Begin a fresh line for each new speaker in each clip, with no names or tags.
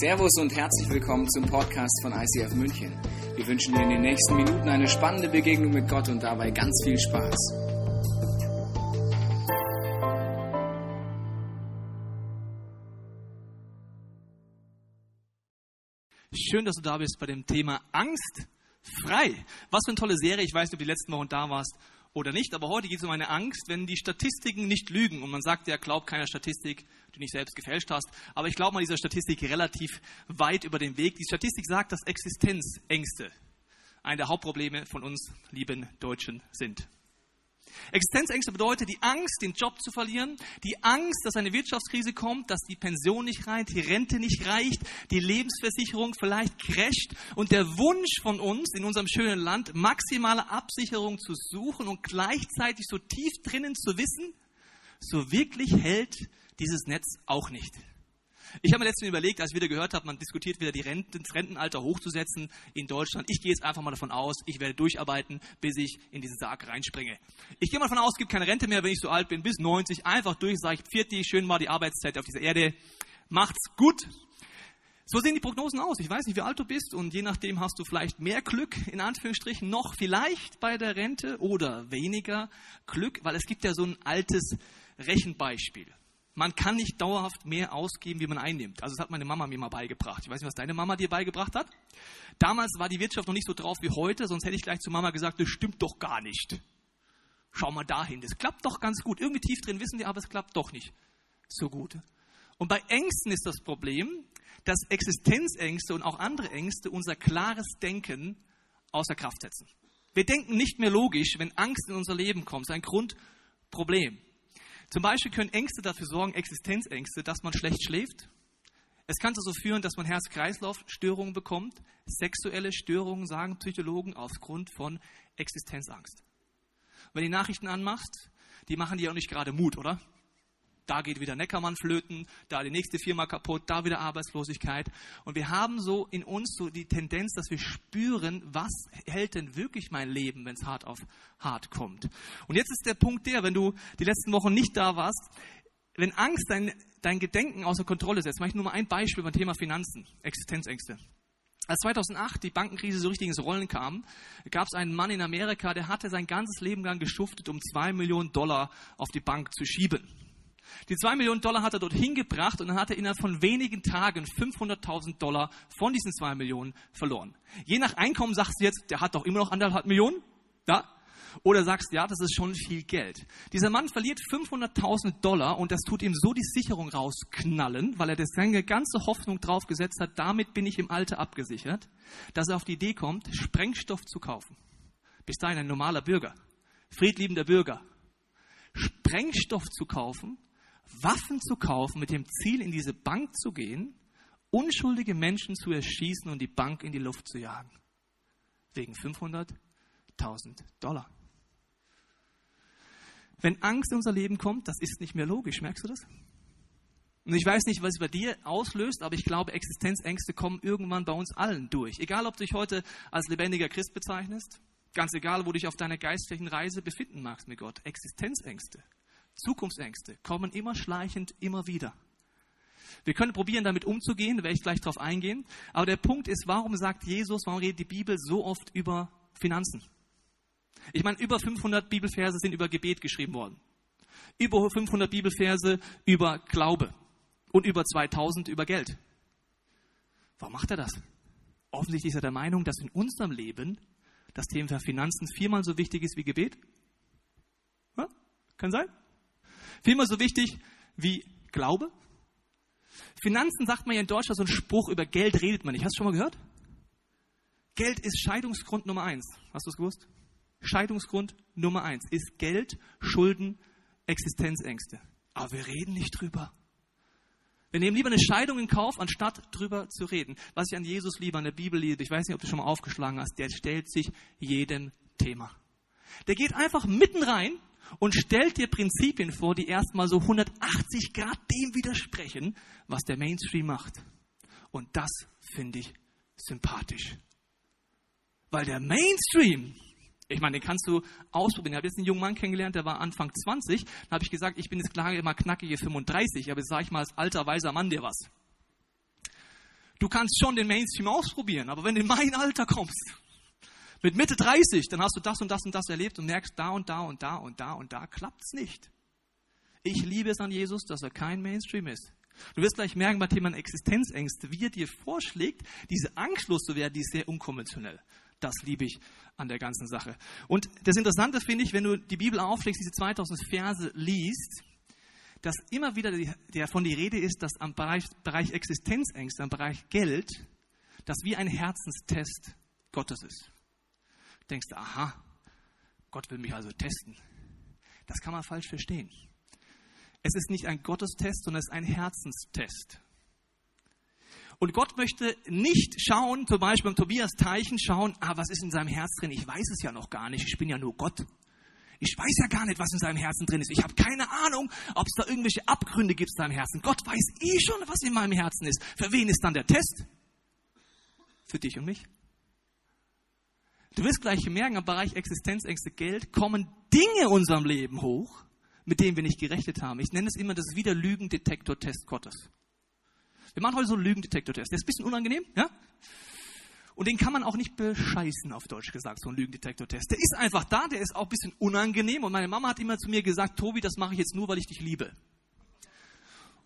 Servus und herzlich willkommen zum Podcast von ICF München. Wir wünschen dir in den nächsten Minuten eine spannende Begegnung mit Gott und dabei ganz viel Spaß.
Schön, dass du da bist bei dem Thema Angst frei. Was für eine tolle Serie. Ich weiß ob du die letzten Wochen da warst oder nicht, aber heute geht es um eine Angst, wenn die Statistiken nicht lügen. Und man sagt ja, glaub keiner Statistik, die nicht selbst gefälscht hast. Aber ich glaube mal dieser Statistik relativ weit über den Weg. Die Statistik sagt, dass Existenzängste eine der Hauptprobleme von uns lieben Deutschen sind. Existenzängste bedeutet die Angst, den Job zu verlieren, die Angst, dass eine Wirtschaftskrise kommt, dass die Pension nicht reicht, die Rente nicht reicht, die Lebensversicherung vielleicht crasht und der Wunsch von uns in unserem schönen Land, maximale Absicherung zu suchen und gleichzeitig so tief drinnen zu wissen, so wirklich hält dieses Netz auch nicht. Ich habe mir letztens überlegt, als ich wieder gehört habe, man diskutiert wieder die Renten, das Rentenalter hochzusetzen in Deutschland. Ich gehe jetzt einfach mal davon aus, ich werde durcharbeiten, bis ich in diesen Sarg reinspringe. Ich gehe mal davon aus, es gibt keine Rente mehr, wenn ich so alt bin, bis 90. Einfach durch, sage ich, 40, schön mal die Arbeitszeit auf dieser Erde. Macht's gut. So sehen die Prognosen aus. Ich weiß nicht, wie alt du bist und je nachdem hast du vielleicht mehr Glück, in Anführungsstrichen, noch vielleicht bei der Rente oder weniger Glück, weil es gibt ja so ein altes Rechenbeispiel man kann nicht dauerhaft mehr ausgeben, wie man einnimmt. Also das hat meine Mama mir mal beigebracht. Ich weiß nicht, was deine Mama dir beigebracht hat. Damals war die Wirtschaft noch nicht so drauf wie heute, sonst hätte ich gleich zu Mama gesagt, das stimmt doch gar nicht. Schau mal dahin, das klappt doch ganz gut. Irgendwie tief drin wissen wir, aber es klappt doch nicht so gut. Und bei Ängsten ist das Problem, dass Existenzängste und auch andere Ängste unser klares Denken außer Kraft setzen. Wir denken nicht mehr logisch, wenn Angst in unser Leben kommt. Das ist ein Grundproblem. Zum Beispiel können Ängste dafür sorgen, Existenzängste, dass man schlecht schläft. Es kann dazu führen, dass man Herz-Kreislauf-Störungen bekommt, sexuelle Störungen, sagen Psychologen, aufgrund von Existenzangst. wenn du die Nachrichten anmachst, die machen dir auch nicht gerade Mut, oder? Da geht wieder Neckermann flöten, da die nächste Firma kaputt, da wieder Arbeitslosigkeit. Und wir haben so in uns so die Tendenz, dass wir spüren, was hält denn wirklich mein Leben, wenn es hart auf hart kommt. Und jetzt ist der Punkt der, wenn du die letzten Wochen nicht da warst, wenn Angst dein, dein Gedenken außer Kontrolle setzt, mache ich nur mal ein Beispiel beim Thema Finanzen, Existenzängste. Als 2008 die Bankenkrise so richtig ins Rollen kam, gab es einen Mann in Amerika, der hatte sein ganzes Leben lang geschuftet, um zwei Millionen Dollar auf die Bank zu schieben. Die zwei Millionen Dollar hat er dort hingebracht und dann hat er innerhalb von wenigen Tagen 500.000 Dollar von diesen zwei Millionen verloren. Je nach Einkommen sagst du jetzt, der hat doch immer noch anderthalb Millionen. Ja? Oder sagst, ja, das ist schon viel Geld. Dieser Mann verliert 500.000 Dollar und das tut ihm so die Sicherung rausknallen, weil er das seine ganze Hoffnung drauf gesetzt hat, damit bin ich im Alter abgesichert, dass er auf die Idee kommt, Sprengstoff zu kaufen. Bis dahin ein normaler Bürger, friedliebender Bürger. Sprengstoff zu kaufen Waffen zu kaufen, mit dem Ziel, in diese Bank zu gehen, unschuldige Menschen zu erschießen und die Bank in die Luft zu jagen. Wegen 500.000 Dollar. Wenn Angst in unser Leben kommt, das ist nicht mehr logisch, merkst du das? Und ich weiß nicht, was es bei dir auslöst, aber ich glaube, Existenzängste kommen irgendwann bei uns allen durch. Egal, ob du dich heute als lebendiger Christ bezeichnest, ganz egal, wo du dich auf deiner geistlichen Reise befinden magst mit Gott. Existenzängste Zukunftsängste kommen immer schleichend, immer wieder. Wir können probieren, damit umzugehen, da werde ich gleich darauf eingehen. Aber der Punkt ist, warum sagt Jesus, warum redet die Bibel so oft über Finanzen? Ich meine, über 500 Bibelverse sind über Gebet geschrieben worden. Über 500 Bibelverse über Glaube. Und über 2000 über Geld. Warum macht er das? Offensichtlich ist er der Meinung, dass in unserem Leben das Thema Finanzen viermal so wichtig ist wie Gebet. Ja? Kann sein? Viermal so wichtig wie Glaube. Finanzen sagt man ja in Deutschland so ein Spruch, über Geld redet man nicht. Hast du schon mal gehört? Geld ist Scheidungsgrund Nummer eins. Hast du es gewusst? Scheidungsgrund Nummer eins ist Geld, Schulden, Existenzängste. Aber wir reden nicht drüber. Wir nehmen lieber eine Scheidung in Kauf, anstatt drüber zu reden. Was ich an Jesus liebe, an der Bibel liebe, ich weiß nicht, ob du schon mal aufgeschlagen hast, der stellt sich jedem Thema. Der geht einfach mitten rein und stellt dir Prinzipien vor, die erstmal so 180 Grad dem widersprechen, was der Mainstream macht. Und das finde ich sympathisch. Weil der Mainstream, ich meine, den kannst du ausprobieren. Ich habe jetzt einen jungen Mann kennengelernt, der war Anfang 20. Da habe ich gesagt, ich bin jetzt klar immer knackige 35, aber jetzt sage ich mal als alter, weiser Mann dir was. Du kannst schon den Mainstream ausprobieren, aber wenn du in mein Alter kommst, mit Mitte 30, dann hast du das und das und das erlebt und merkst, da und da und da und da und da klappt es nicht. Ich liebe es an Jesus, dass er kein Mainstream ist. Du wirst gleich merken bei Thema Existenzängste, wie er dir vorschlägt, diese Angst loszuwerden, die ist sehr unkonventionell. Das liebe ich an der ganzen Sache. Und das Interessante finde ich, wenn du die Bibel aufschlägst, diese 2000 Verse liest, dass immer wieder die, davon die Rede ist, dass am Bereich, Bereich Existenzängste, am Bereich Geld, das wie ein Herzenstest Gottes ist. Du denkst, aha, Gott will mich also testen. Das kann man falsch verstehen. Es ist nicht ein Gottestest, sondern es ist ein Herzenstest. Und Gott möchte nicht schauen, zum Beispiel beim Tobias Teichen schauen, ah, was ist in seinem Herz drin? Ich weiß es ja noch gar nicht, ich bin ja nur Gott. Ich weiß ja gar nicht, was in seinem Herzen drin ist. Ich habe keine Ahnung, ob es da irgendwelche Abgründe gibt in seinem Herzen. Gott weiß eh schon, was in meinem Herzen ist. Für wen ist dann der Test? Für dich und mich. Du wirst gleich merken, im Bereich Existenzängste, Geld, kommen Dinge in unserem Leben hoch, mit denen wir nicht gerechnet haben. Ich nenne es immer das Wiederlügendetektor-Test Gottes. Wir machen heute so einen Lügendetektor-Test. Der ist ein bisschen unangenehm, ja? Und den kann man auch nicht bescheißen, auf Deutsch gesagt, so ein Lügendetektor-Test. Der ist einfach da, der ist auch ein bisschen unangenehm. Und meine Mama hat immer zu mir gesagt, Tobi, das mache ich jetzt nur, weil ich dich liebe.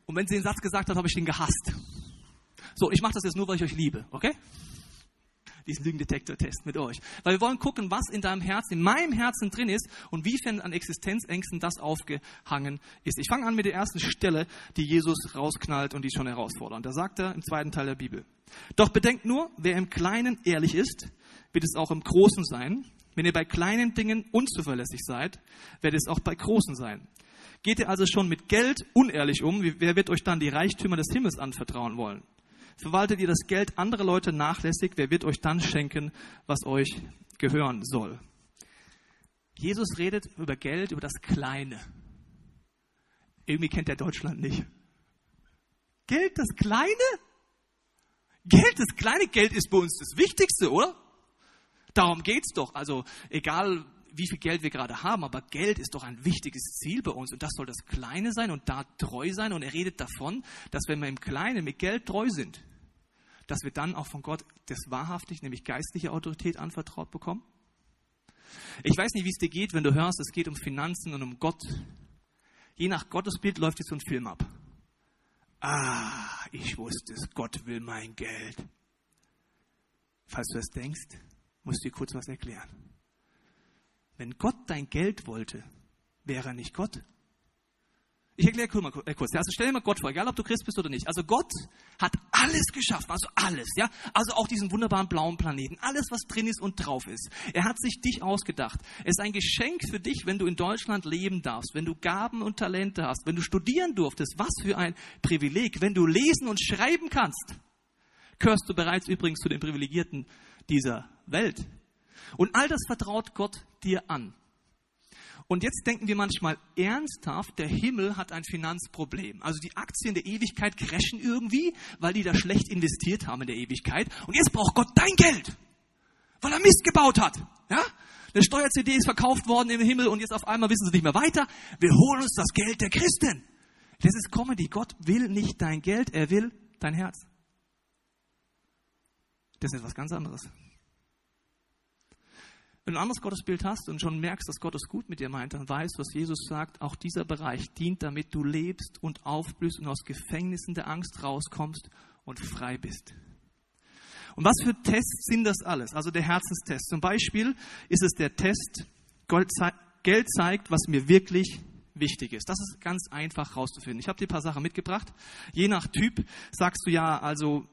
Und wenn sie den Satz gesagt hat, habe ich den gehasst. So, ich mache das jetzt nur, weil ich euch liebe, okay? Diesen Lügendetektor-Test mit euch. Weil wir wollen gucken, was in deinem Herzen, in meinem Herzen drin ist und wie wiefern an Existenzängsten das aufgehangen ist. Ich fange an mit der ersten Stelle, die Jesus rausknallt und die schon herausfordert. Da sagt er im zweiten Teil der Bibel. Doch bedenkt nur, wer im Kleinen ehrlich ist, wird es auch im Großen sein. Wenn ihr bei kleinen Dingen unzuverlässig seid, wird es auch bei großen sein. Geht ihr also schon mit Geld unehrlich um, wer wird euch dann die Reichtümer des Himmels anvertrauen wollen? Verwaltet ihr das Geld anderer Leute nachlässig, wer wird euch dann schenken, was euch gehören soll? Jesus redet über Geld, über das Kleine. Irgendwie kennt er Deutschland nicht. Geld das Kleine? Geld das kleine Geld ist bei uns das Wichtigste, oder? Darum geht es doch. Also egal, wie viel Geld wir gerade haben, aber Geld ist doch ein wichtiges Ziel bei uns und das soll das Kleine sein und da treu sein. Und er redet davon, dass wenn wir im Kleinen mit Geld treu sind, dass wir dann auch von Gott das wahrhaftig, nämlich geistliche Autorität anvertraut bekommen. Ich weiß nicht, wie es dir geht, wenn du hörst, es geht um Finanzen und um Gott. Je nach Gottesbild läuft jetzt so ein Film ab. Ah, ich wusste es, Gott will mein Geld. Falls du das denkst, musst du dir kurz was erklären. Wenn Gott dein Geld wollte, wäre er nicht Gott. Ich erkläre äh, kurz. Also stell dir mal Gott vor, egal ob du Christ bist oder nicht. Also Gott hat alles geschaffen, also alles, ja. Also auch diesen wunderbaren blauen Planeten, alles, was drin ist und drauf ist. Er hat sich dich ausgedacht. Es ist ein Geschenk für dich, wenn du in Deutschland leben darfst, wenn du Gaben und Talente hast, wenn du studieren durftest. Was für ein Privileg. Wenn du lesen und schreiben kannst, gehörst du bereits übrigens zu den Privilegierten dieser Welt. Und all das vertraut Gott dir an. Und jetzt denken wir manchmal ernsthaft, der Himmel hat ein Finanzproblem. Also die Aktien der Ewigkeit crashen irgendwie, weil die da schlecht investiert haben in der Ewigkeit. Und jetzt braucht Gott dein Geld, weil er Mist gebaut hat. Ja? Eine Steuer-CD ist verkauft worden im Himmel und jetzt auf einmal wissen sie nicht mehr weiter. Wir holen uns das Geld der Christen. Das ist Comedy. Gott will nicht dein Geld, er will dein Herz. Das ist etwas ganz anderes. Ein anderes Gottesbild hast und schon merkst, dass Gott es gut mit dir meint, dann weißt was Jesus sagt, auch dieser Bereich dient, damit du lebst und aufblühst und aus Gefängnissen der Angst rauskommst und frei bist. Und was für Tests sind das alles? Also der Herzenstest. Zum Beispiel ist es der Test, Geld zeigt, was mir wirklich wichtig ist. Das ist ganz einfach rauszufinden. Ich habe dir ein paar Sachen mitgebracht. Je nach Typ sagst du ja, also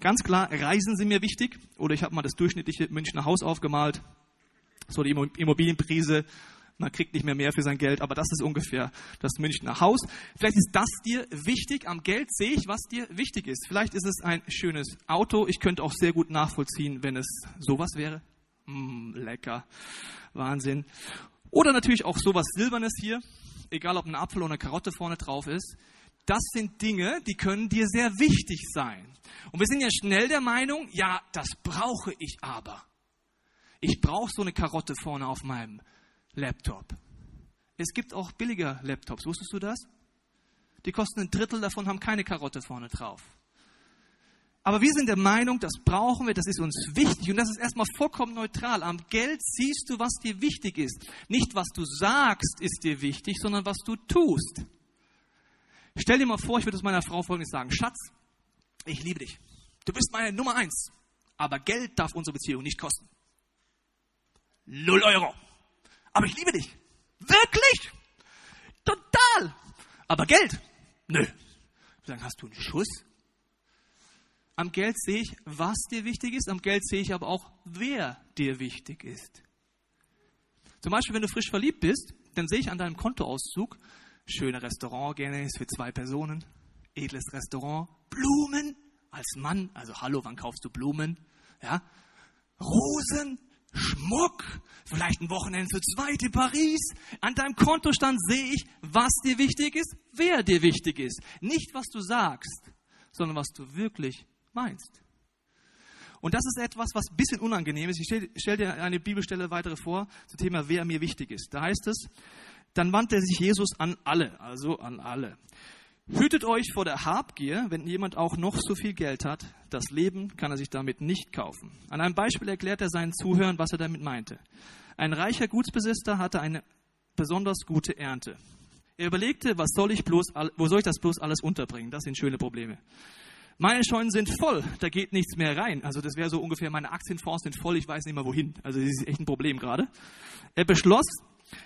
ganz klar, Reisen sind mir wichtig. Oder ich habe mal das durchschnittliche Münchner Haus aufgemalt so die Immobilienprise. Man kriegt nicht mehr mehr für sein Geld, aber das ist ungefähr das Münchner Haus. Vielleicht ist das dir wichtig. Am Geld sehe ich, was dir wichtig ist. Vielleicht ist es ein schönes Auto. Ich könnte auch sehr gut nachvollziehen, wenn es sowas wäre. Mm, lecker. Wahnsinn. Oder natürlich auch sowas Silbernes hier. Egal, ob ein Apfel oder eine Karotte vorne drauf ist. Das sind Dinge, die können dir sehr wichtig sein. Und wir sind ja schnell der Meinung, ja, das brauche ich aber. Ich brauche so eine Karotte vorne auf meinem Laptop. Es gibt auch billiger Laptops. Wusstest du das? Die kosten ein Drittel davon, haben keine Karotte vorne drauf. Aber wir sind der Meinung, das brauchen wir, das ist uns wichtig und das ist erstmal vollkommen neutral. Am Geld siehst du, was dir wichtig ist. Nicht, was du sagst, ist dir wichtig, sondern was du tust. Stell dir mal vor, ich würde es meiner Frau folgendes sagen. Schatz, ich liebe dich. Du bist meine Nummer eins. Aber Geld darf unsere Beziehung nicht kosten. Null Euro. Aber ich liebe dich. Wirklich? Total. Aber Geld? Nö. Dann hast du einen Schuss. Am Geld sehe ich, was dir wichtig ist. Am Geld sehe ich aber auch, wer dir wichtig ist. Zum Beispiel, wenn du frisch verliebt bist, dann sehe ich an deinem Kontoauszug, schöne Restaurant gerne ist für zwei Personen, edles Restaurant, Blumen als Mann, also hallo, wann kaufst du Blumen? Ja, Rosen, Schmuck, vielleicht ein Wochenende für zwei in Paris. An deinem Kontostand sehe ich, was dir wichtig ist, wer dir wichtig ist. Nicht, was du sagst, sondern was du wirklich meinst. Und das ist etwas, was ein bisschen unangenehm ist. Ich stelle stell dir eine Bibelstelle weitere vor zum Thema, wer mir wichtig ist. Da heißt es, dann wandte sich Jesus an alle, also an alle. Hütet euch vor der Habgier, wenn jemand auch noch so viel Geld hat. Das Leben kann er sich damit nicht kaufen. An einem Beispiel erklärt er seinen Zuhörern, was er damit meinte. Ein reicher Gutsbesitzer hatte eine besonders gute Ernte. Er überlegte, was soll ich bloß, wo soll ich das bloß alles unterbringen? Das sind schöne Probleme. Meine Scheunen sind voll, da geht nichts mehr rein. Also das wäre so ungefähr, meine Aktienfonds sind voll, ich weiß nicht mehr wohin. Also das ist echt ein Problem gerade. Er beschloss,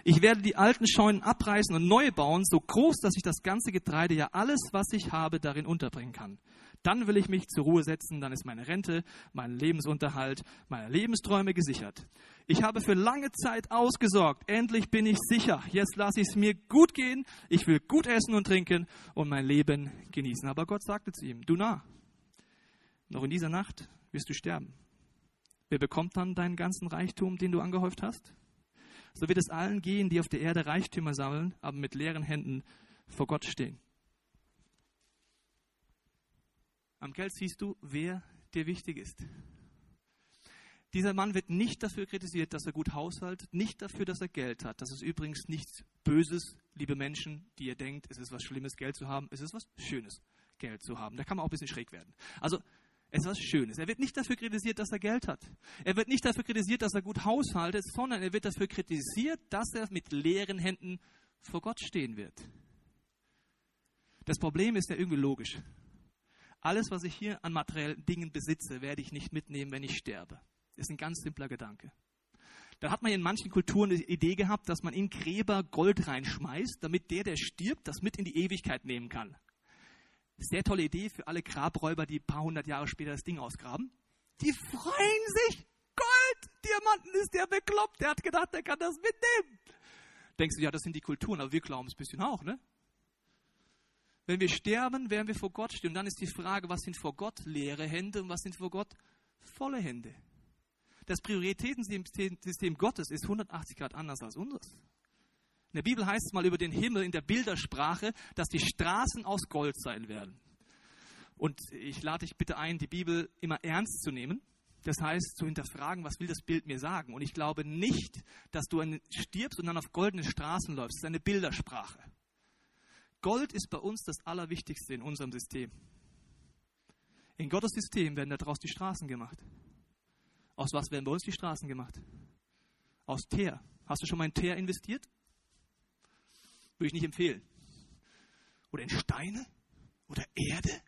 ich werde die alten Scheunen abreißen und neue bauen, so groß, dass ich das ganze Getreide, ja alles, was ich habe, darin unterbringen kann. Dann will ich mich zur Ruhe setzen, dann ist meine Rente, mein Lebensunterhalt, meine Lebensträume gesichert. Ich habe für lange Zeit ausgesorgt, endlich bin ich sicher. Jetzt lasse ich es mir gut gehen, ich will gut essen und trinken und mein Leben genießen. Aber Gott sagte zu ihm, du nah, noch in dieser Nacht wirst du sterben. Wer bekommt dann deinen ganzen Reichtum, den du angehäuft hast? So wird es allen gehen, die auf der Erde Reichtümer sammeln, aber mit leeren Händen vor Gott stehen. Am Geld siehst du, wer dir wichtig ist. Dieser Mann wird nicht dafür kritisiert, dass er gut haushaltet, nicht dafür, dass er Geld hat. Das ist übrigens nichts Böses, liebe Menschen, die ihr denkt, es ist was Schlimmes, Geld zu haben. Es ist was Schönes, Geld zu haben. Da kann man auch ein bisschen schräg werden. Also es ist was Schönes. Er wird nicht dafür kritisiert, dass er Geld hat. Er wird nicht dafür kritisiert, dass er gut haushaltet, sondern er wird dafür kritisiert, dass er mit leeren Händen vor Gott stehen wird. Das Problem ist ja irgendwie logisch. Alles, was ich hier an materiellen Dingen besitze, werde ich nicht mitnehmen, wenn ich sterbe. Das ist ein ganz simpler Gedanke. Da hat man in manchen Kulturen die Idee gehabt, dass man in Gräber Gold reinschmeißt, damit der, der stirbt, das mit in die Ewigkeit nehmen kann. Sehr tolle Idee für alle Grabräuber, die ein paar hundert Jahre später das Ding ausgraben. Die freuen sich. Gold, Diamanten ist der bekloppt. Der hat gedacht, der kann das mitnehmen. Denkst du, ja, das sind die Kulturen, aber wir glauben es ein bisschen auch, ne? Wenn wir sterben, werden wir vor Gott stehen. Und dann ist die Frage, was sind vor Gott leere Hände und was sind vor Gott volle Hände? Das Prioritätensystem Gottes ist 180 Grad anders als unseres. In der Bibel heißt es mal über den Himmel in der Bildersprache, dass die Straßen aus Gold sein werden. Und ich lade dich bitte ein, die Bibel immer ernst zu nehmen. Das heißt, zu hinterfragen, was will das Bild mir sagen? Und ich glaube nicht, dass du stirbst und dann auf goldene Straßen läufst. Das ist eine Bildersprache. Gold ist bei uns das Allerwichtigste in unserem System. In Gottes System werden daraus die Straßen gemacht. Aus was werden bei uns die Straßen gemacht? Aus Teer. Hast du schon mal in Teer investiert? Würde ich nicht empfehlen. Oder in Steine? Oder Erde?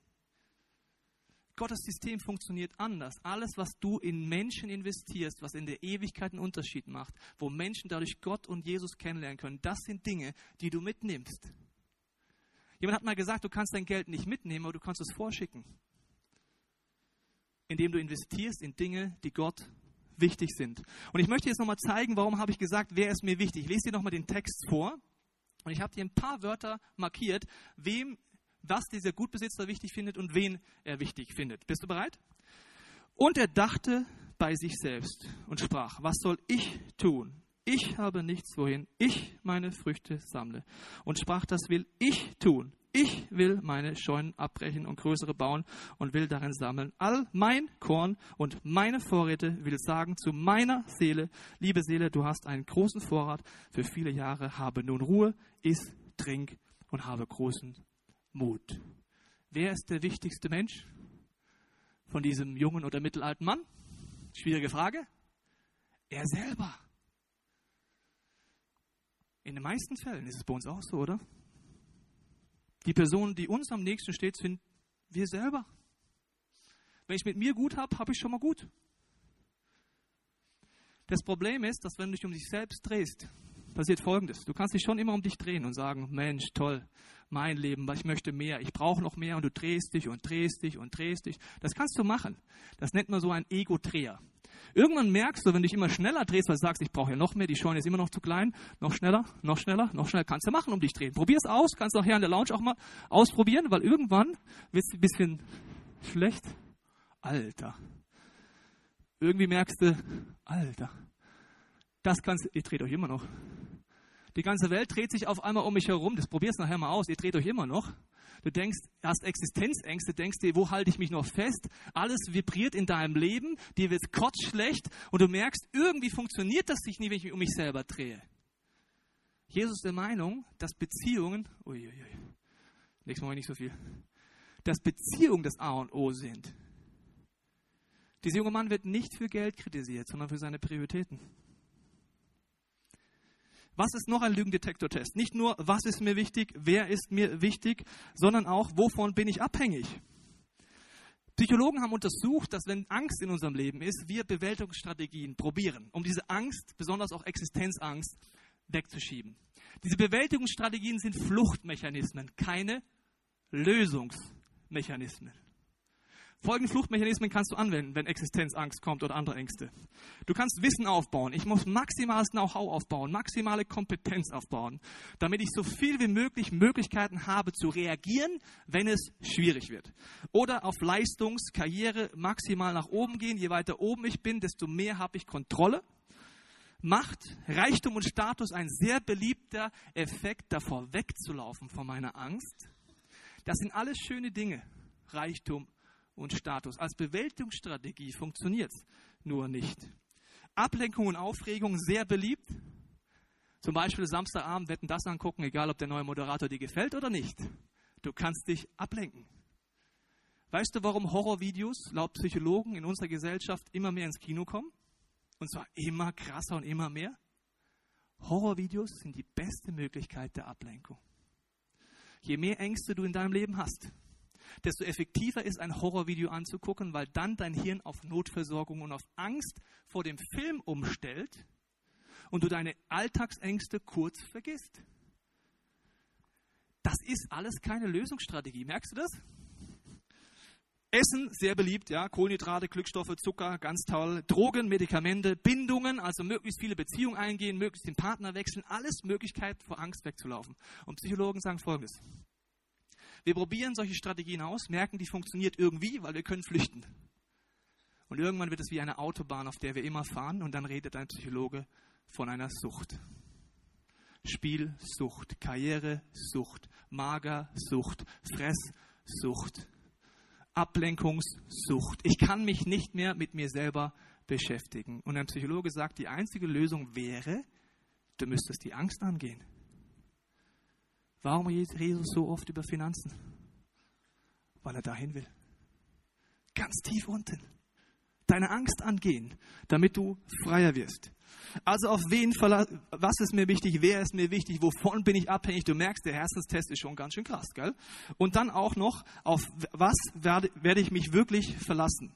Gottes System funktioniert anders. Alles, was du in Menschen investierst, was in der Ewigkeit einen Unterschied macht, wo Menschen dadurch Gott und Jesus kennenlernen können, das sind Dinge, die du mitnimmst. Jemand hat mal gesagt, du kannst dein Geld nicht mitnehmen, aber du kannst es vorschicken. Indem du investierst in Dinge, die Gott wichtig sind. Und ich möchte jetzt nochmal zeigen, warum habe ich gesagt, wer ist mir wichtig. Ich lese dir nochmal den Text vor. Und ich habe dir ein paar Wörter markiert, wem, was dieser Gutbesitzer wichtig findet und wen er wichtig findet. Bist du bereit? Und er dachte bei sich selbst und sprach, was soll ich tun? Ich habe nichts, wohin ich meine Früchte sammle. Und sprach, das will ich tun. Ich will meine Scheunen abbrechen und größere bauen und will darin sammeln. All mein Korn und meine Vorräte will sagen zu meiner Seele, liebe Seele, du hast einen großen Vorrat für viele Jahre, habe nun Ruhe, iss, trink und habe großen Mut. Wer ist der wichtigste Mensch? von diesem jungen oder mittelalten Mann? Schwierige Frage. Er selber. In den meisten Fällen ist es bei uns auch so, oder? Die Person, die uns am nächsten steht, sind wir selber. Wenn ich mit mir gut habe, habe ich schon mal gut. Das Problem ist, dass wenn du dich um dich selbst drehst, passiert Folgendes. Du kannst dich schon immer um dich drehen und sagen, Mensch, toll, mein Leben, ich möchte mehr, ich brauche noch mehr und du drehst dich und drehst dich und drehst dich. Das kannst du machen. Das nennt man so ein Ego-Dreher. Irgendwann merkst du, wenn du dich immer schneller drehst, weil du sagst, ich brauche ja noch mehr, die Scheune ist immer noch zu klein, noch schneller, noch schneller, noch schneller, kannst du machen, um dich drehen. Probier es aus, kannst du nachher in der Lounge auch mal ausprobieren, weil irgendwann wird es ein bisschen schlecht. Alter. Irgendwie merkst du, Alter, das kannst du, ihr dreht euch immer noch. Die ganze Welt dreht sich auf einmal um mich herum. Das probier's nachher mal aus. Ihr dreht euch immer noch. Du denkst, hast Existenzängste, denkst dir, wo halte ich mich noch fest? Alles vibriert in deinem Leben, dir wird kotzschlecht und du merkst, irgendwie funktioniert das nicht, wenn ich mich um mich selber drehe. Jesus ist der Meinung, dass Beziehungen, uiuiui, nächstes Mal nicht so viel, dass Beziehungen das A und O sind. Dieser junge Mann wird nicht für Geld kritisiert, sondern für seine Prioritäten. Was ist noch ein Lügendetektortest? Nicht nur, was ist mir wichtig, wer ist mir wichtig, sondern auch, wovon bin ich abhängig? Psychologen haben untersucht, dass wenn Angst in unserem Leben ist, wir Bewältigungsstrategien probieren, um diese Angst, besonders auch Existenzangst, wegzuschieben. Diese Bewältigungsstrategien sind Fluchtmechanismen, keine Lösungsmechanismen. Folgende Fluchtmechanismen kannst du anwenden, wenn Existenzangst kommt oder andere Ängste. Du kannst Wissen aufbauen. Ich muss maximales Know-how aufbauen, maximale Kompetenz aufbauen, damit ich so viel wie möglich Möglichkeiten habe zu reagieren, wenn es schwierig wird. Oder auf Leistungs-, Karriere maximal nach oben gehen. Je weiter oben ich bin, desto mehr habe ich Kontrolle. Macht, Reichtum und Status ein sehr beliebter Effekt, davor wegzulaufen von meiner Angst. Das sind alles schöne Dinge. Reichtum, und Status. Als Bewältigungsstrategie funktioniert es nur nicht. Ablenkung und Aufregung sehr beliebt. Zum Beispiel Samstagabend wetten das angucken, egal ob der neue Moderator dir gefällt oder nicht. Du kannst dich ablenken. Weißt du, warum Horrorvideos laut Psychologen in unserer Gesellschaft immer mehr ins Kino kommen? Und zwar immer krasser und immer mehr? Horrorvideos sind die beste Möglichkeit der Ablenkung. Je mehr Ängste du in deinem Leben hast, desto effektiver ist ein Horrorvideo anzugucken, weil dann dein Hirn auf Notversorgung und auf Angst vor dem Film umstellt und du deine Alltagsängste kurz vergisst. Das ist alles keine Lösungsstrategie. Merkst du das? Essen, sehr beliebt, ja, Kohlenhydrate, Glückstoffe, Zucker, ganz toll. Drogen, Medikamente, Bindungen, also möglichst viele Beziehungen eingehen, möglichst den Partner wechseln, alles Möglichkeit vor Angst wegzulaufen. Und Psychologen sagen folgendes. Wir probieren solche Strategien aus, merken, die funktioniert irgendwie, weil wir können flüchten. Und irgendwann wird es wie eine Autobahn, auf der wir immer fahren, und dann redet ein Psychologe von einer Sucht. Spielsucht, Karrieresucht, Magersucht, Fresssucht, Ablenkungssucht. Ich kann mich nicht mehr mit mir selber beschäftigen. Und ein Psychologe sagt, die einzige Lösung wäre, du müsstest die Angst angehen. Warum redet Jesus so oft über Finanzen? Weil er dahin will. Ganz tief unten. Deine Angst angehen, damit du freier wirst. Also auf wen was ist mir wichtig, wer ist mir wichtig, wovon bin ich abhängig? Du merkst, der Herzenstest ist schon ganz schön krass, gell? Und dann auch noch, auf was werde, werde ich mich wirklich verlassen?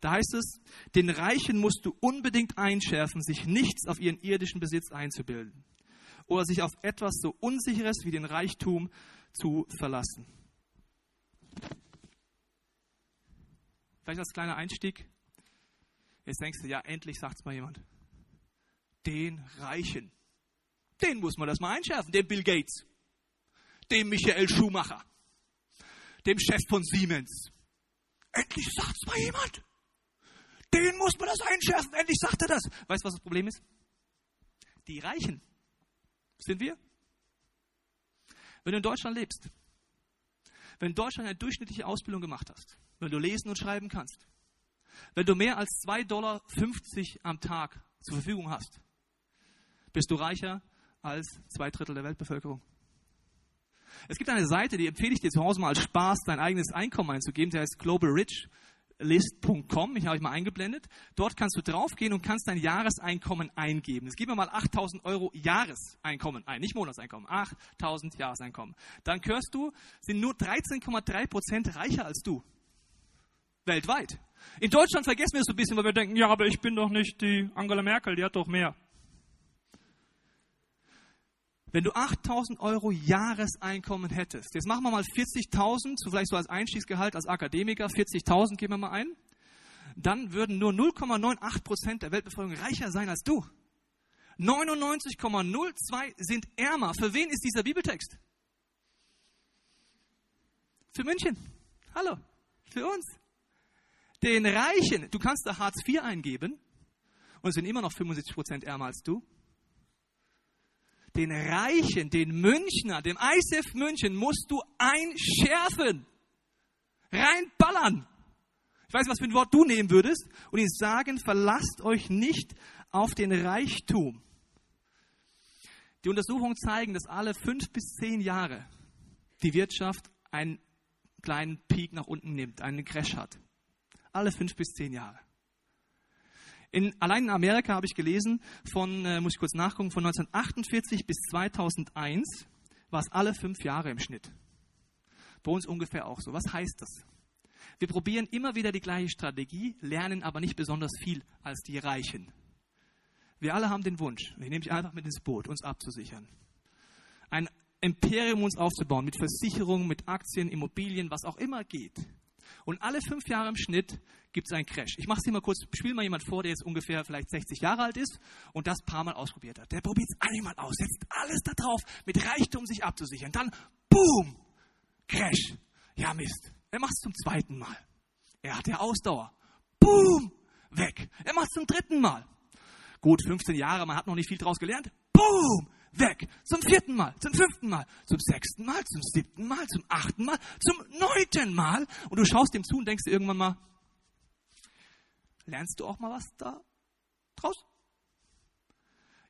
Da heißt es, den Reichen musst du unbedingt einschärfen, sich nichts auf ihren irdischen Besitz einzubilden oder sich auf etwas so Unsicheres wie den Reichtum zu verlassen. Vielleicht als kleiner Einstieg. Jetzt denkst du, ja, endlich sagt es mal jemand. Den Reichen. Den muss man das mal einschärfen. Den Bill Gates. Dem Michael Schumacher. Dem Chef von Siemens. Endlich sagt es mal jemand. Den muss man das einschärfen. Endlich sagt er das. Weißt du, was das Problem ist? Die Reichen sind wir? Wenn du in Deutschland lebst, wenn in Deutschland eine durchschnittliche Ausbildung gemacht hast, wenn du lesen und schreiben kannst, wenn du mehr als 2,50 Dollar am Tag zur Verfügung hast, bist du reicher als zwei Drittel der Weltbevölkerung. Es gibt eine Seite, die empfehle ich dir zu Hause mal als Spaß, dein eigenes Einkommen einzugeben, die heißt Global Rich. list.com, ich habe ich mal eingeblendet. Dort kannst du draufgehen und kannst dein Jahreseinkommen eingeben. Jetzt gib mir mal 8000 Euro Jahreseinkommen ein, nicht Monatseinkommen, 8000 Jahreseinkommen. Dann hörst du, sind nur 13,3 Prozent reicher als du. Weltweit. In Deutschland vergessen wir es so ein bisschen, weil wir denken, ja, aber ich bin doch nicht die Angela Merkel, die hat doch mehr. Wenn du 8000 Euro Jahreseinkommen hättest, jetzt machen wir mal 40.000, so vielleicht so als Einstiegsgehalt als Akademiker, 40.000 geben wir mal ein, dann würden nur 0,98 Prozent der Weltbevölkerung reicher sein als du. 99,02 sind ärmer. Für wen ist dieser Bibeltext? Für München. Hallo. Für uns. Den Reichen. Du kannst da Hartz IV eingeben und sind immer noch 75 Prozent ärmer als du den Reichen, den Münchner, dem ICF München musst du einschärfen. Reinballern. Ich weiß nicht, was für ein Wort du nehmen würdest. Und ihnen sagen, verlasst euch nicht auf den Reichtum. Die Untersuchungen zeigen, dass alle fünf bis zehn Jahre die Wirtschaft einen kleinen Peak nach unten nimmt, einen Crash hat. Alle fünf bis zehn Jahre. In, allein in Amerika habe ich gelesen, von, äh, muss ich kurz nachgucken, von 1948 bis 2001 war es alle fünf Jahre im Schnitt. Bei uns ungefähr auch so. Was heißt das? Wir probieren immer wieder die gleiche Strategie, lernen aber nicht besonders viel als die Reichen. Wir alle haben den Wunsch, ich nehme mich einfach mit ins Boot, uns abzusichern. Ein Imperium uns aufzubauen, mit Versicherungen, mit Aktien, Immobilien, was auch immer geht. Und alle fünf Jahre im Schnitt gibt es einen Crash. Ich mache es dir mal kurz, spiel mal jemand vor, der jetzt ungefähr vielleicht 60 Jahre alt ist und das paar Mal ausprobiert hat. Der probiert es einmal aus, setzt alles da drauf, mit Reichtum sich abzusichern. Dann, boom, Crash. Ja, Mist. Er macht es zum zweiten Mal. Er hat ja Ausdauer. Boom, weg. Er macht es zum dritten Mal. Gut, 15 Jahre, man hat noch nicht viel draus gelernt. Boom, weg. Zum vierten Mal, zum fünften Mal, zum sechsten Mal, zum siebten Mal, zum achten Mal, zum neunten Mal. Und du schaust dem zu und denkst dir irgendwann mal, lernst du auch mal was da draus?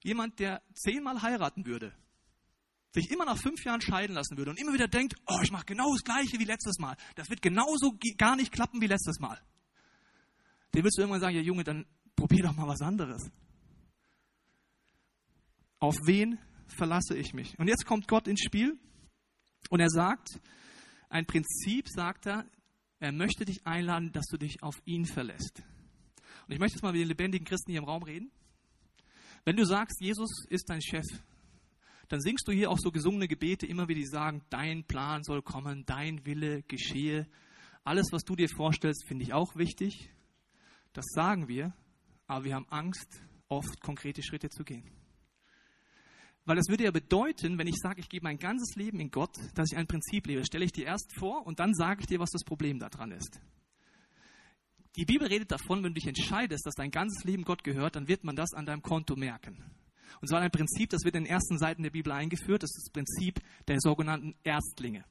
Jemand, der zehnmal heiraten würde, sich immer nach fünf Jahren scheiden lassen würde und immer wieder denkt, oh, ich mache genau das Gleiche wie letztes Mal. Das wird genauso gar nicht klappen wie letztes Mal. Den willst du irgendwann sagen, ja Junge, dann probier doch mal was anderes. Auf wen verlasse ich mich. Und jetzt kommt Gott ins Spiel und er sagt, ein Prinzip sagt er, er möchte dich einladen, dass du dich auf ihn verlässt. Und ich möchte jetzt mal mit den lebendigen Christen hier im Raum reden. Wenn du sagst, Jesus ist dein Chef, dann singst du hier auch so gesungene Gebete immer wieder, die sagen, dein Plan soll kommen, dein Wille geschehe. Alles, was du dir vorstellst, finde ich auch wichtig. Das sagen wir, aber wir haben Angst, oft konkrete Schritte zu gehen. Weil das würde ja bedeuten, wenn ich sage, ich gebe mein ganzes Leben in Gott, dass ich ein Prinzip lebe. Stelle ich dir erst vor und dann sage ich dir, was das Problem daran ist. Die Bibel redet davon, wenn du dich entscheidest, dass dein ganzes Leben Gott gehört, dann wird man das an deinem Konto merken. Und zwar ein Prinzip, das wird in den ersten Seiten der Bibel eingeführt, das ist das Prinzip der sogenannten Erstlinge.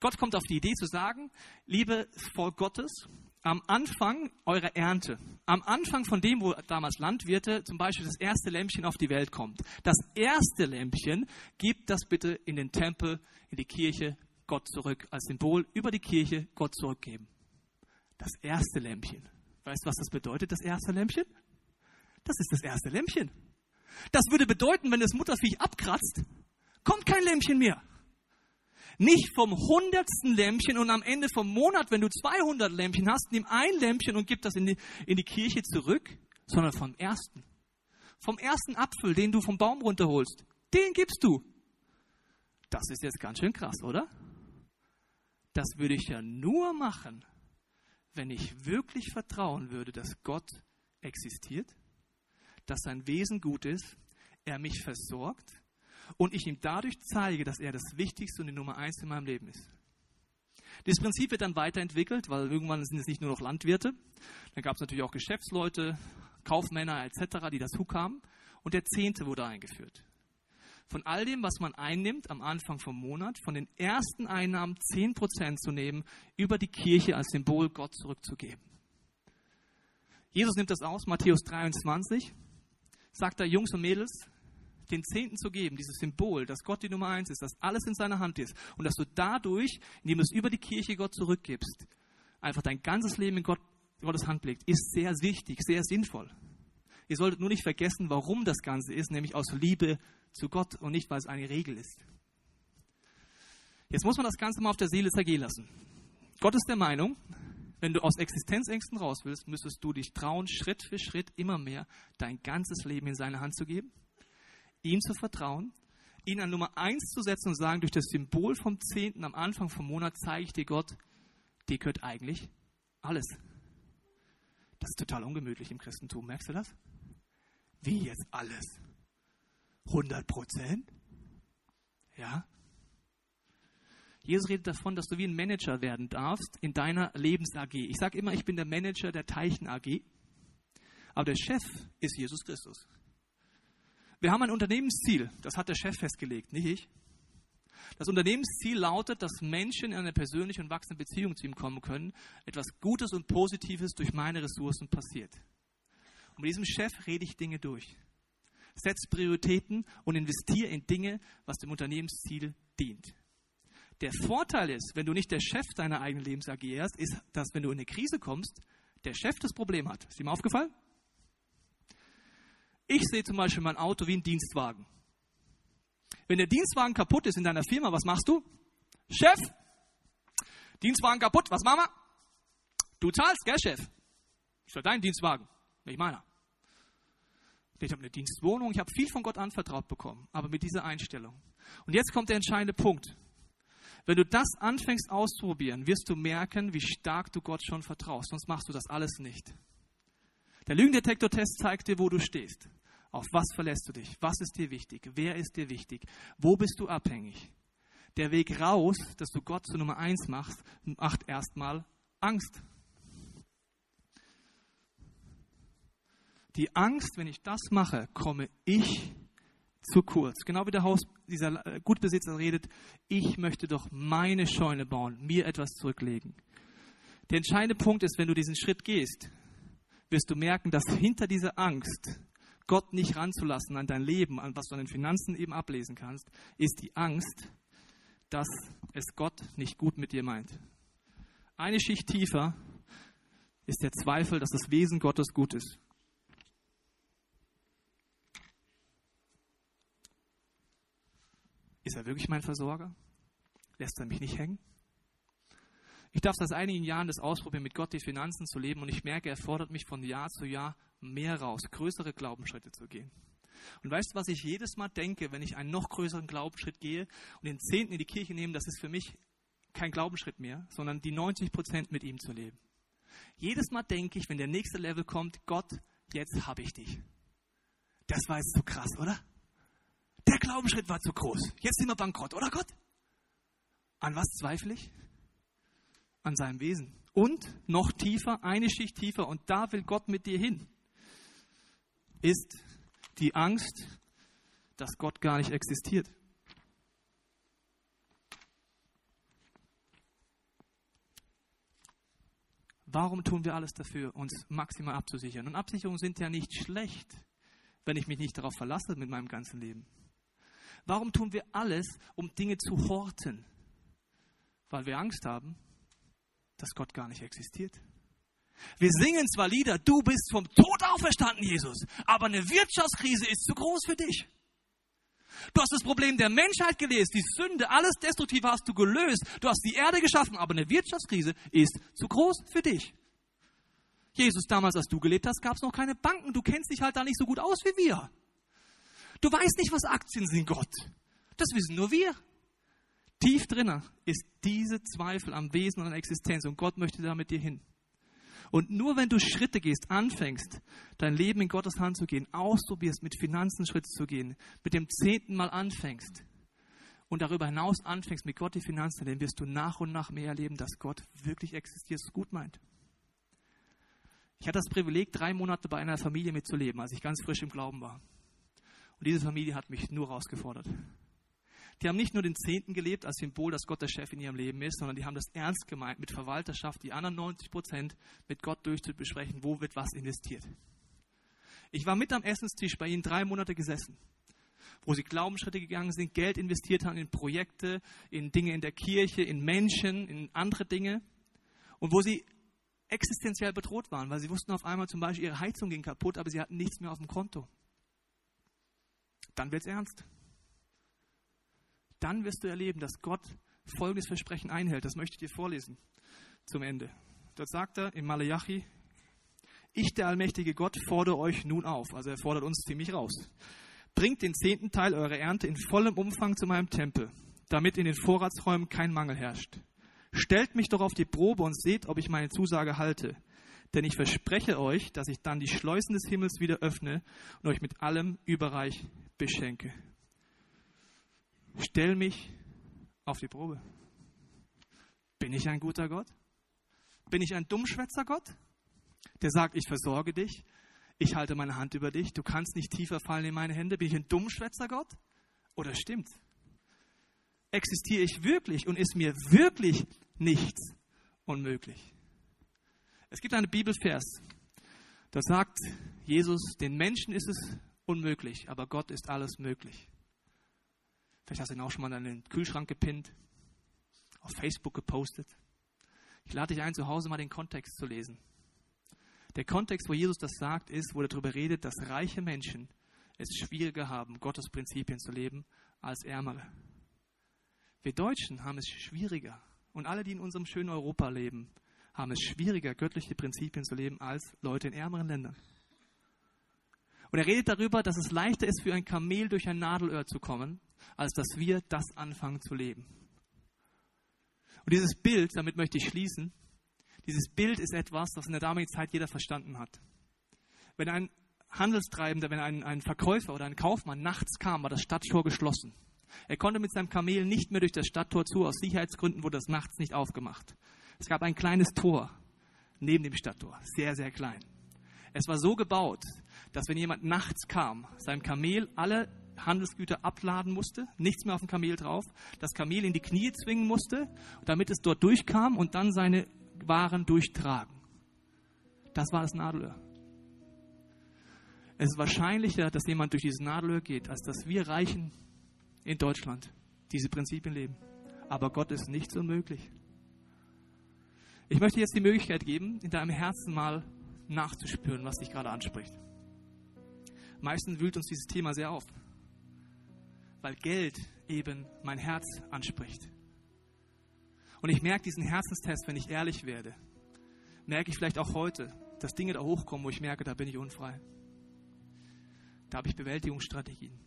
Gott kommt auf die Idee zu sagen, liebe Volk Gottes, am Anfang eurer Ernte, am Anfang von dem, wo damals Landwirte zum Beispiel das erste Lämpchen auf die Welt kommt, das erste Lämpchen, gebt das bitte in den Tempel, in die Kirche, Gott zurück, als Symbol über die Kirche Gott zurückgeben. Das erste Lämpchen. Weißt du, was das bedeutet, das erste Lämpchen? Das ist das erste Lämpchen. Das würde bedeuten, wenn das Mutterviech abkratzt, kommt kein Lämpchen mehr. Nicht vom hundertsten Lämpchen und am Ende vom Monat, wenn du 200 Lämpchen hast, nimm ein Lämpchen und gib das in die, in die Kirche zurück, sondern vom ersten. Vom ersten Apfel, den du vom Baum runterholst, den gibst du. Das ist jetzt ganz schön krass, oder? Das würde ich ja nur machen, wenn ich wirklich vertrauen würde, dass Gott existiert, dass sein Wesen gut ist, er mich versorgt und ich ihm dadurch zeige, dass er das Wichtigste und die Nummer eins in meinem Leben ist. Dieses Prinzip wird dann weiterentwickelt, weil irgendwann sind es nicht nur noch Landwirte, dann gab es natürlich auch Geschäftsleute, Kaufmänner etc., die dazu kamen und der Zehnte wurde eingeführt. Von all dem, was man einnimmt am Anfang vom Monat, von den ersten Einnahmen 10% zu nehmen, über die Kirche als Symbol Gott zurückzugeben. Jesus nimmt das aus, Matthäus 23, sagt er, Jungs und Mädels, den Zehnten zu geben, dieses Symbol, dass Gott die Nummer eins ist, dass alles in seiner Hand ist und dass du dadurch, indem du es über die Kirche Gott zurückgibst, einfach dein ganzes Leben in Gott, Gottes Hand legt, ist sehr wichtig, sehr sinnvoll. Ihr solltet nur nicht vergessen, warum das Ganze ist, nämlich aus Liebe zu Gott und nicht, weil es eine Regel ist. Jetzt muss man das Ganze mal auf der Seele zergehen lassen. Gott ist der Meinung, wenn du aus Existenzängsten raus willst, müsstest du dich trauen, Schritt für Schritt immer mehr dein ganzes Leben in seine Hand zu geben, ihm zu vertrauen, ihn an Nummer eins zu setzen und sagen, durch das Symbol vom Zehnten am Anfang vom Monat zeige ich dir Gott, dir gehört eigentlich alles. Das ist total ungemütlich im Christentum, merkst du das? Wie jetzt alles? 100 Prozent? Ja? Jesus redet davon, dass du wie ein Manager werden darfst in deiner Lebens-AG. Ich sage immer, ich bin der Manager der Teichen-AG, aber der Chef ist Jesus Christus. Wir haben ein Unternehmensziel, das hat der Chef festgelegt, nicht ich. Das Unternehmensziel lautet, dass Menschen in eine persönliche und wachsende Beziehung zu ihm kommen können, etwas Gutes und Positives durch meine Ressourcen passiert. Und mit diesem Chef rede ich Dinge durch. Setz Prioritäten und investiere in Dinge, was dem Unternehmensziel dient. Der Vorteil ist, wenn du nicht der Chef deiner eigenen Lebens agierst, ist, dass wenn du in eine Krise kommst, der Chef das Problem hat. Ist mal aufgefallen? Ich sehe zum Beispiel mein Auto wie ein Dienstwagen. Wenn der Dienstwagen kaputt ist in deiner Firma, was machst du? Chef, Dienstwagen kaputt, was machen wir? Du zahlst, gell, Chef? Ist ja dein Dienstwagen, nicht meiner. Ich habe eine Dienstwohnung, ich habe viel von Gott anvertraut bekommen, aber mit dieser Einstellung. Und jetzt kommt der entscheidende Punkt. Wenn du das anfängst auszuprobieren, wirst du merken, wie stark du Gott schon vertraust. Sonst machst du das alles nicht. Der Lügendetektor-Test zeigt dir, wo du stehst. Auf was verlässt du dich? Was ist dir wichtig? Wer ist dir wichtig? Wo bist du abhängig? Der Weg raus, dass du Gott zu Nummer eins machst, macht erstmal Angst. Die Angst, wenn ich das mache, komme ich zu kurz. Genau wie der Haus, dieser äh, Gutbesitzer redet, ich möchte doch meine Scheune bauen, mir etwas zurücklegen. Der entscheidende Punkt ist, wenn du diesen Schritt gehst, wirst du merken, dass hinter dieser Angst, Gott nicht ranzulassen an dein Leben, an was du an den Finanzen eben ablesen kannst, ist die Angst, dass es Gott nicht gut mit dir meint. Eine Schicht tiefer ist der Zweifel, dass das Wesen Gottes gut ist. Ist er wirklich mein Versorger? Lässt er mich nicht hängen? Ich darf seit einigen Jahren das ausprobieren, mit Gott die Finanzen zu leben und ich merke, er fordert mich von Jahr zu Jahr mehr raus, größere Glaubensschritte zu gehen. Und weißt du, was ich jedes Mal denke, wenn ich einen noch größeren Glaubensschritt gehe und den Zehnten in die Kirche nehme, das ist für mich kein Glaubensschritt mehr, sondern die 90 Prozent mit ihm zu leben. Jedes Mal denke ich, wenn der nächste Level kommt, Gott, jetzt habe ich dich. Das war jetzt zu krass, oder? Der Glaubensschritt war zu groß. Jetzt sind wir bankrott, oder Gott? An was zweifle ich? an seinem Wesen. Und noch tiefer, eine Schicht tiefer, und da will Gott mit dir hin, ist die Angst, dass Gott gar nicht existiert. Warum tun wir alles dafür, uns maximal abzusichern? Und Absicherungen sind ja nicht schlecht, wenn ich mich nicht darauf verlasse mit meinem ganzen Leben. Warum tun wir alles, um Dinge zu horten? Weil wir Angst haben, dass Gott gar nicht existiert. Wir singen zwar Lieder, du bist vom Tod auferstanden, Jesus, aber eine Wirtschaftskrise ist zu groß für dich. Du hast das Problem der Menschheit gelöst, die Sünde, alles Destruktive hast du gelöst. Du hast die Erde geschaffen, aber eine Wirtschaftskrise ist zu groß für dich. Jesus, damals, als du gelebt hast, gab es noch keine Banken. Du kennst dich halt da nicht so gut aus wie wir. Du weißt nicht, was Aktien sind, Gott. Das wissen nur wir. Tief drinnen ist diese Zweifel am Wesen und an Existenz und Gott möchte da mit dir hin. Und nur wenn du Schritte gehst, anfängst, dein Leben in Gottes Hand zu gehen, ausprobierst, mit Finanzen Schritte zu gehen, mit dem zehnten Mal anfängst und darüber hinaus anfängst, mit Gott die Finanzen, dann wirst du nach und nach mehr erleben, dass Gott wirklich existiert, es gut meint. Ich hatte das Privileg, drei Monate bei einer Familie mitzuleben, als ich ganz frisch im Glauben war. Und diese Familie hat mich nur herausgefordert. Die haben nicht nur den Zehnten gelebt als Symbol, dass Gott der Chef in ihrem Leben ist, sondern die haben das ernst gemeint, mit Verwalterschaft die anderen 90 Prozent mit Gott durchzubesprechen, wo wird was investiert. Ich war mit am Essenstisch bei ihnen drei Monate gesessen, wo sie Glaubensschritte gegangen sind, Geld investiert haben in Projekte, in Dinge in der Kirche, in Menschen, in andere Dinge. Und wo sie existenziell bedroht waren, weil sie wussten auf einmal zum Beispiel, ihre Heizung ging kaputt, aber sie hatten nichts mehr auf dem Konto. Dann wird es ernst. Dann wirst du erleben, dass Gott folgendes Versprechen einhält. Das möchte ich dir vorlesen zum Ende. Dort sagt er in Malachi, ich, der allmächtige Gott, fordere euch nun auf. Also er fordert uns ziemlich raus. Bringt den zehnten Teil eurer Ernte in vollem Umfang zu meinem Tempel, damit in den Vorratsräumen kein Mangel herrscht. Stellt mich doch auf die Probe und seht, ob ich meine Zusage halte. Denn ich verspreche euch, dass ich dann die Schleusen des Himmels wieder öffne und euch mit allem überreich beschenke. Stell mich auf die Probe. Bin ich ein guter Gott? Bin ich ein Dummschwätzer Gott, der sagt, ich versorge dich, ich halte meine Hand über dich, du kannst nicht tiefer fallen in meine Hände? Bin ich ein Dummschwätzer Gott? Oder stimmt? Existiere ich wirklich und ist mir wirklich nichts unmöglich? Es gibt einen Bibelvers, da sagt Jesus, den Menschen ist es unmöglich, aber Gott ist alles möglich. Vielleicht hast du ihn auch schon mal in den Kühlschrank gepinnt, auf Facebook gepostet. Ich lade dich ein, zu Hause mal den Kontext zu lesen. Der Kontext, wo Jesus das sagt, ist, wo er darüber redet, dass reiche Menschen es schwieriger haben, Gottes Prinzipien zu leben, als ärmere. Wir Deutschen haben es schwieriger. Und alle, die in unserem schönen Europa leben, haben es schwieriger, göttliche Prinzipien zu leben, als Leute in ärmeren Ländern. Und er redet darüber, dass es leichter ist, für ein Kamel durch ein Nadelöhr zu kommen, als dass wir das anfangen zu leben. Und dieses Bild, damit möchte ich schließen, dieses Bild ist etwas, das in der damaligen Zeit jeder verstanden hat. Wenn ein Handelstreibender, wenn ein, ein Verkäufer oder ein Kaufmann nachts kam, war das Stadttor geschlossen. Er konnte mit seinem Kamel nicht mehr durch das Stadttor zu, aus Sicherheitsgründen wurde das nachts nicht aufgemacht. Es gab ein kleines Tor neben dem Stadttor, sehr, sehr klein. Es war so gebaut, dass wenn jemand nachts kam, sein Kamel alle Handelsgüter abladen musste, nichts mehr auf dem Kamel drauf, das Kamel in die Knie zwingen musste, damit es dort durchkam und dann seine waren durchtragen. Das war das Nadelöhr. Es ist wahrscheinlicher, dass jemand durch dieses Nadelöhr geht, als dass wir Reichen in Deutschland diese Prinzipien leben. Aber Gott ist nichts unmöglich. Ich möchte jetzt die Möglichkeit geben, in deinem Herzen mal nachzuspüren, was dich gerade anspricht. Meistens wühlt uns dieses Thema sehr auf, weil Geld eben mein Herz anspricht. Und ich merke diesen Herzenstest, wenn ich ehrlich werde. Merke ich vielleicht auch heute, dass Dinge da hochkommen, wo ich merke, da bin ich unfrei. Da habe ich Bewältigungsstrategien.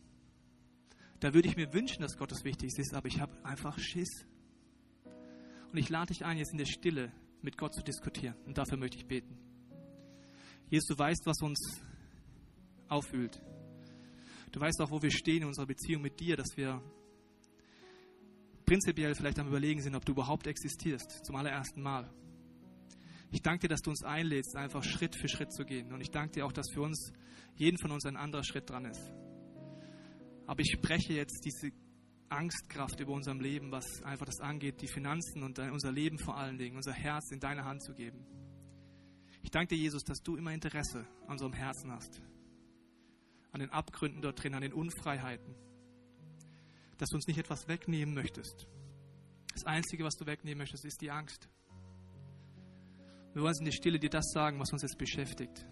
Da würde ich mir wünschen, dass Gott das Wichtigste ist, aber ich habe einfach Schiss. Und ich lade dich ein, jetzt in der Stille mit Gott zu diskutieren. Und dafür möchte ich beten. Jesus, du weißt, was uns auffühlt. Du weißt auch, wo wir stehen in unserer Beziehung mit dir, dass wir prinzipiell vielleicht am Überlegen sind, ob du überhaupt existierst, zum allerersten Mal. Ich danke dir, dass du uns einlädst, einfach Schritt für Schritt zu gehen. Und ich danke dir auch, dass für uns, jeden von uns ein anderer Schritt dran ist. Aber ich spreche jetzt diese Angstkraft über unserem Leben, was einfach das angeht, die Finanzen und unser Leben vor allen Dingen, unser Herz in deine Hand zu geben. Ich danke dir, Jesus, dass du immer Interesse an unserem Herzen hast, an den Abgründen dort drin, an den Unfreiheiten dass du uns nicht etwas wegnehmen möchtest. Das Einzige, was du wegnehmen möchtest, ist die Angst. Wir wollen in der Stille dir das sagen, was uns jetzt beschäftigt.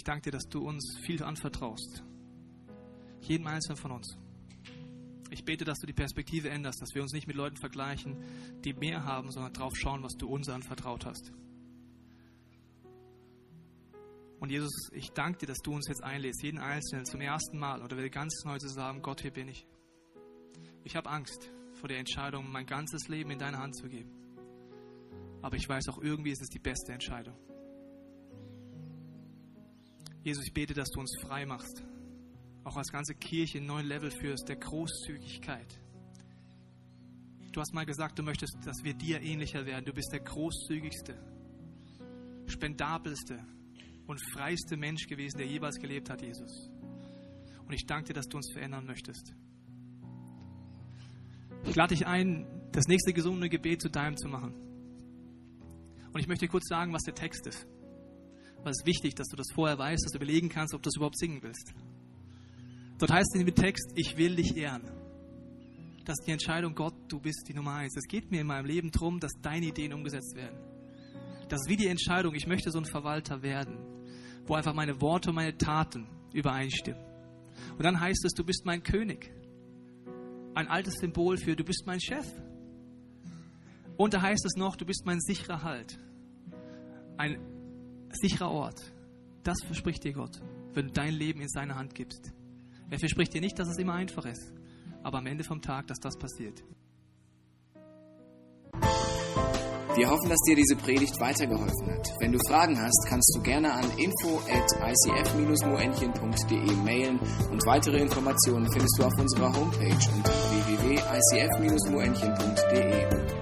Ich danke dir, dass du uns viel anvertraust. Jeden einzelnen von uns. Ich bete, dass du die Perspektive änderst, dass wir uns nicht mit Leuten vergleichen, die mehr haben, sondern drauf schauen, was du uns anvertraut hast. Und Jesus, ich danke dir, dass du uns jetzt einlädst, jeden Einzelnen zum ersten Mal oder wieder ganz neu zu sagen, Gott, hier bin ich. Ich habe Angst vor der Entscheidung, mein ganzes Leben in deine Hand zu geben. Aber ich weiß auch, irgendwie ist es die beste Entscheidung. Jesus, ich bete, dass du uns frei machst. Auch als ganze Kirche ein neuen Level führst, der Großzügigkeit. Du hast mal gesagt, du möchtest, dass wir dir ähnlicher werden. Du bist der großzügigste, spendabelste und freiste Mensch gewesen, der jeweils gelebt hat, Jesus. Und ich danke dir, dass du uns verändern möchtest. Ich lade dich ein, das nächste gesungene Gebet zu deinem zu machen. Und ich möchte kurz sagen, was der Text ist. Weil es ist wichtig, dass du das vorher weißt, dass du überlegen kannst, ob du es überhaupt singen willst. Dort heißt es dem Text, ich will dich ehren. Das ist die Entscheidung, Gott, du bist die Nummer eins. Es geht mir in meinem Leben darum, dass deine Ideen umgesetzt werden. Das ist wie die Entscheidung, ich möchte so ein Verwalter werden, wo einfach meine Worte und meine Taten übereinstimmen. Und dann heißt es, du bist mein König. Ein altes Symbol für, du bist mein Chef. Und da heißt es noch, du bist mein sicherer Halt. Ein sicherer Ort. Das verspricht dir Gott, wenn du dein Leben in seine Hand gibst. Er verspricht dir nicht, dass es immer einfach ist, aber am Ende vom Tag, dass das passiert.
Wir hoffen, dass dir diese Predigt weitergeholfen hat. Wenn du Fragen hast, kannst du gerne an info at icf-moenchen.de mailen und weitere Informationen findest du auf unserer Homepage unter www.icf-moenchen.de.